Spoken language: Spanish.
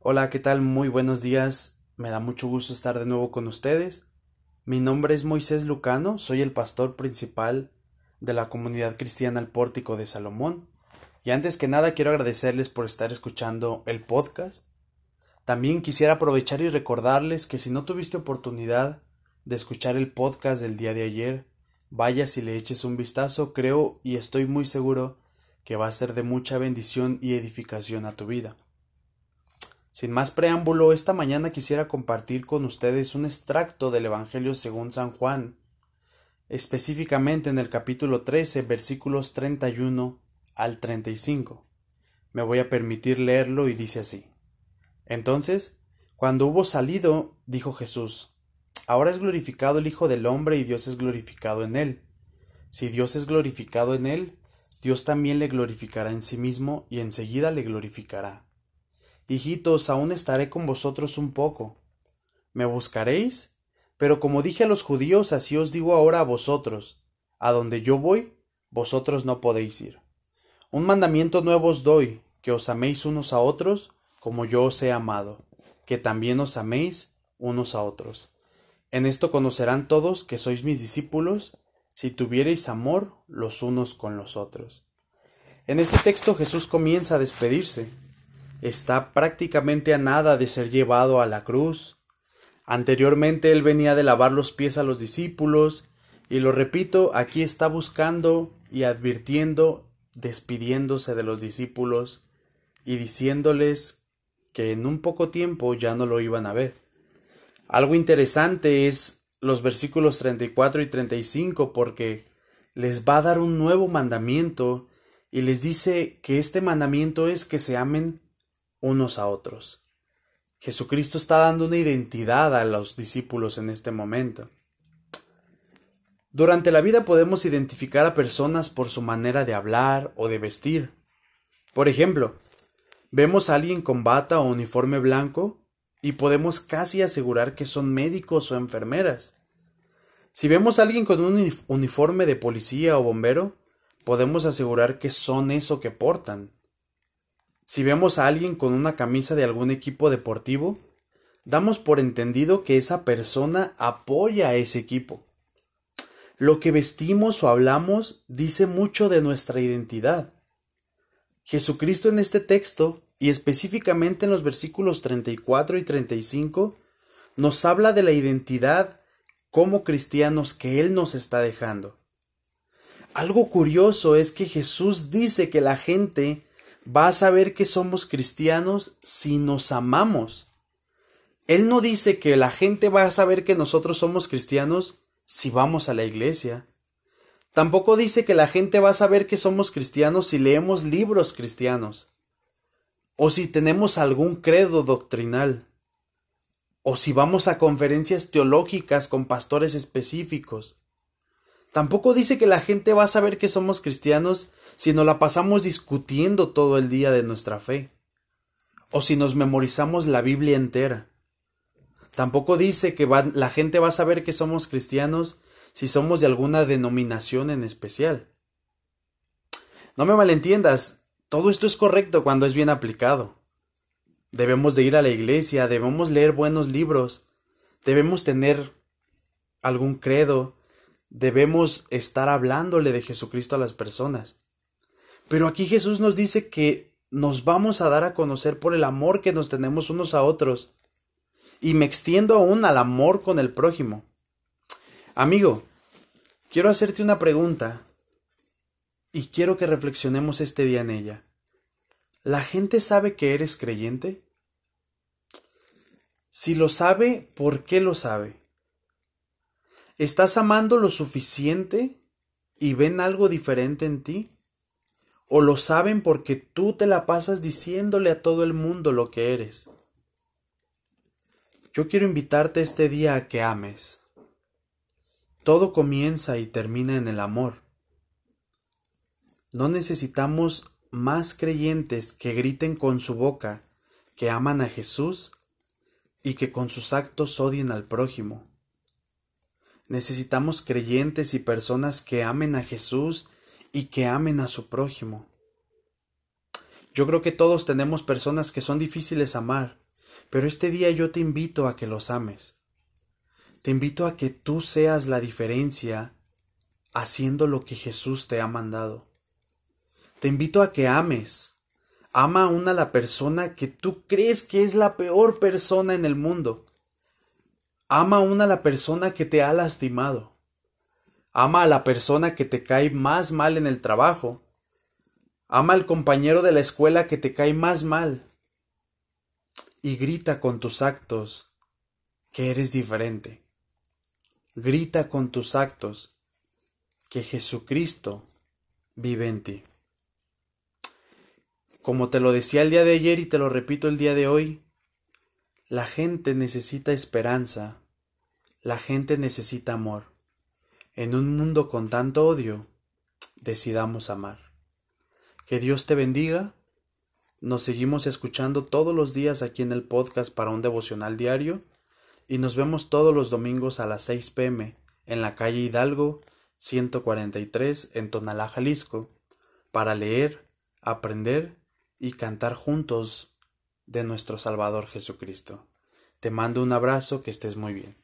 Hola, ¿qué tal? Muy buenos días. Me da mucho gusto estar de nuevo con ustedes. Mi nombre es Moisés Lucano, soy el pastor principal de la comunidad cristiana El Pórtico de Salomón. Y antes que nada quiero agradecerles por estar escuchando el podcast. También quisiera aprovechar y recordarles que si no tuviste oportunidad de escuchar el podcast del día de ayer, vayas y le eches un vistazo, creo y estoy muy seguro que va a ser de mucha bendición y edificación a tu vida. Sin más preámbulo, esta mañana quisiera compartir con ustedes un extracto del Evangelio según San Juan, específicamente en el capítulo 13, versículos 31 al 35. Me voy a permitir leerlo y dice así. Entonces, cuando hubo salido, dijo Jesús, Ahora es glorificado el Hijo del Hombre y Dios es glorificado en él. Si Dios es glorificado en él, Dios también le glorificará en sí mismo y enseguida le glorificará. Hijitos, aún estaré con vosotros un poco. ¿Me buscaréis? Pero como dije a los judíos, así os digo ahora a vosotros, a donde yo voy, vosotros no podéis ir. Un mandamiento nuevo os doy, que os améis unos a otros, como yo os he amado, que también os améis unos a otros. En esto conocerán todos que sois mis discípulos, si tuviereis amor los unos con los otros. En este texto Jesús comienza a despedirse. Está prácticamente a nada de ser llevado a la cruz. Anteriormente él venía de lavar los pies a los discípulos, y lo repito, aquí está buscando y advirtiendo, despidiéndose de los discípulos y diciéndoles que en un poco tiempo ya no lo iban a ver. Algo interesante es los versículos 34 y 35 porque les va a dar un nuevo mandamiento y les dice que este mandamiento es que se amen unos a otros. Jesucristo está dando una identidad a los discípulos en este momento. Durante la vida podemos identificar a personas por su manera de hablar o de vestir. Por ejemplo, vemos a alguien con bata o uniforme blanco y podemos casi asegurar que son médicos o enfermeras. Si vemos a alguien con un uniforme de policía o bombero, podemos asegurar que son eso que portan. Si vemos a alguien con una camisa de algún equipo deportivo, damos por entendido que esa persona apoya a ese equipo. Lo que vestimos o hablamos dice mucho de nuestra identidad. Jesucristo en este texto y específicamente en los versículos 34 y 35, nos habla de la identidad como cristianos que Él nos está dejando. Algo curioso es que Jesús dice que la gente va a saber que somos cristianos si nos amamos. Él no dice que la gente va a saber que nosotros somos cristianos si vamos a la iglesia. Tampoco dice que la gente va a saber que somos cristianos si leemos libros cristianos o si tenemos algún credo doctrinal, o si vamos a conferencias teológicas con pastores específicos. Tampoco dice que la gente va a saber que somos cristianos si nos la pasamos discutiendo todo el día de nuestra fe, o si nos memorizamos la Biblia entera. Tampoco dice que la gente va a saber que somos cristianos si somos de alguna denominación en especial. No me malentiendas, todo esto es correcto cuando es bien aplicado. Debemos de ir a la iglesia, debemos leer buenos libros, debemos tener algún credo, debemos estar hablándole de Jesucristo a las personas. Pero aquí Jesús nos dice que nos vamos a dar a conocer por el amor que nos tenemos unos a otros. Y me extiendo aún al amor con el prójimo. Amigo, quiero hacerte una pregunta y quiero que reflexionemos este día en ella. ¿La gente sabe que eres creyente? Si lo sabe, ¿por qué lo sabe? ¿Estás amando lo suficiente y ven algo diferente en ti? ¿O lo saben porque tú te la pasas diciéndole a todo el mundo lo que eres? Yo quiero invitarte este día a que ames. Todo comienza y termina en el amor. No necesitamos más creyentes que griten con su boca que aman a Jesús y que con sus actos odien al prójimo. Necesitamos creyentes y personas que amen a Jesús y que amen a su prójimo. Yo creo que todos tenemos personas que son difíciles amar, Pero este día yo te invito a que los ames. Te invito a que tú seas la diferencia haciendo lo que Jesús te ha mandado. Te invito a que ames. Ama aún a la persona que tú crees que es la peor persona en el mundo. Ama aún a la persona que te ha lastimado. Ama a la persona que te cae más mal en el trabajo. Ama al compañero de la escuela que te cae más mal. Y grita con tus actos que eres diferente. Grita con tus actos que Jesucristo vive en ti. Como te lo decía el día de ayer y te lo repito el día de hoy, la gente necesita esperanza, la gente necesita amor. En un mundo con tanto odio, decidamos amar. Que Dios te bendiga. Nos seguimos escuchando todos los días aquí en el podcast para un devocional diario y nos vemos todos los domingos a las 6 pm en la calle Hidalgo 143 en Tonalá, Jalisco, para leer, aprender y cantar juntos de nuestro Salvador Jesucristo. Te mando un abrazo, que estés muy bien.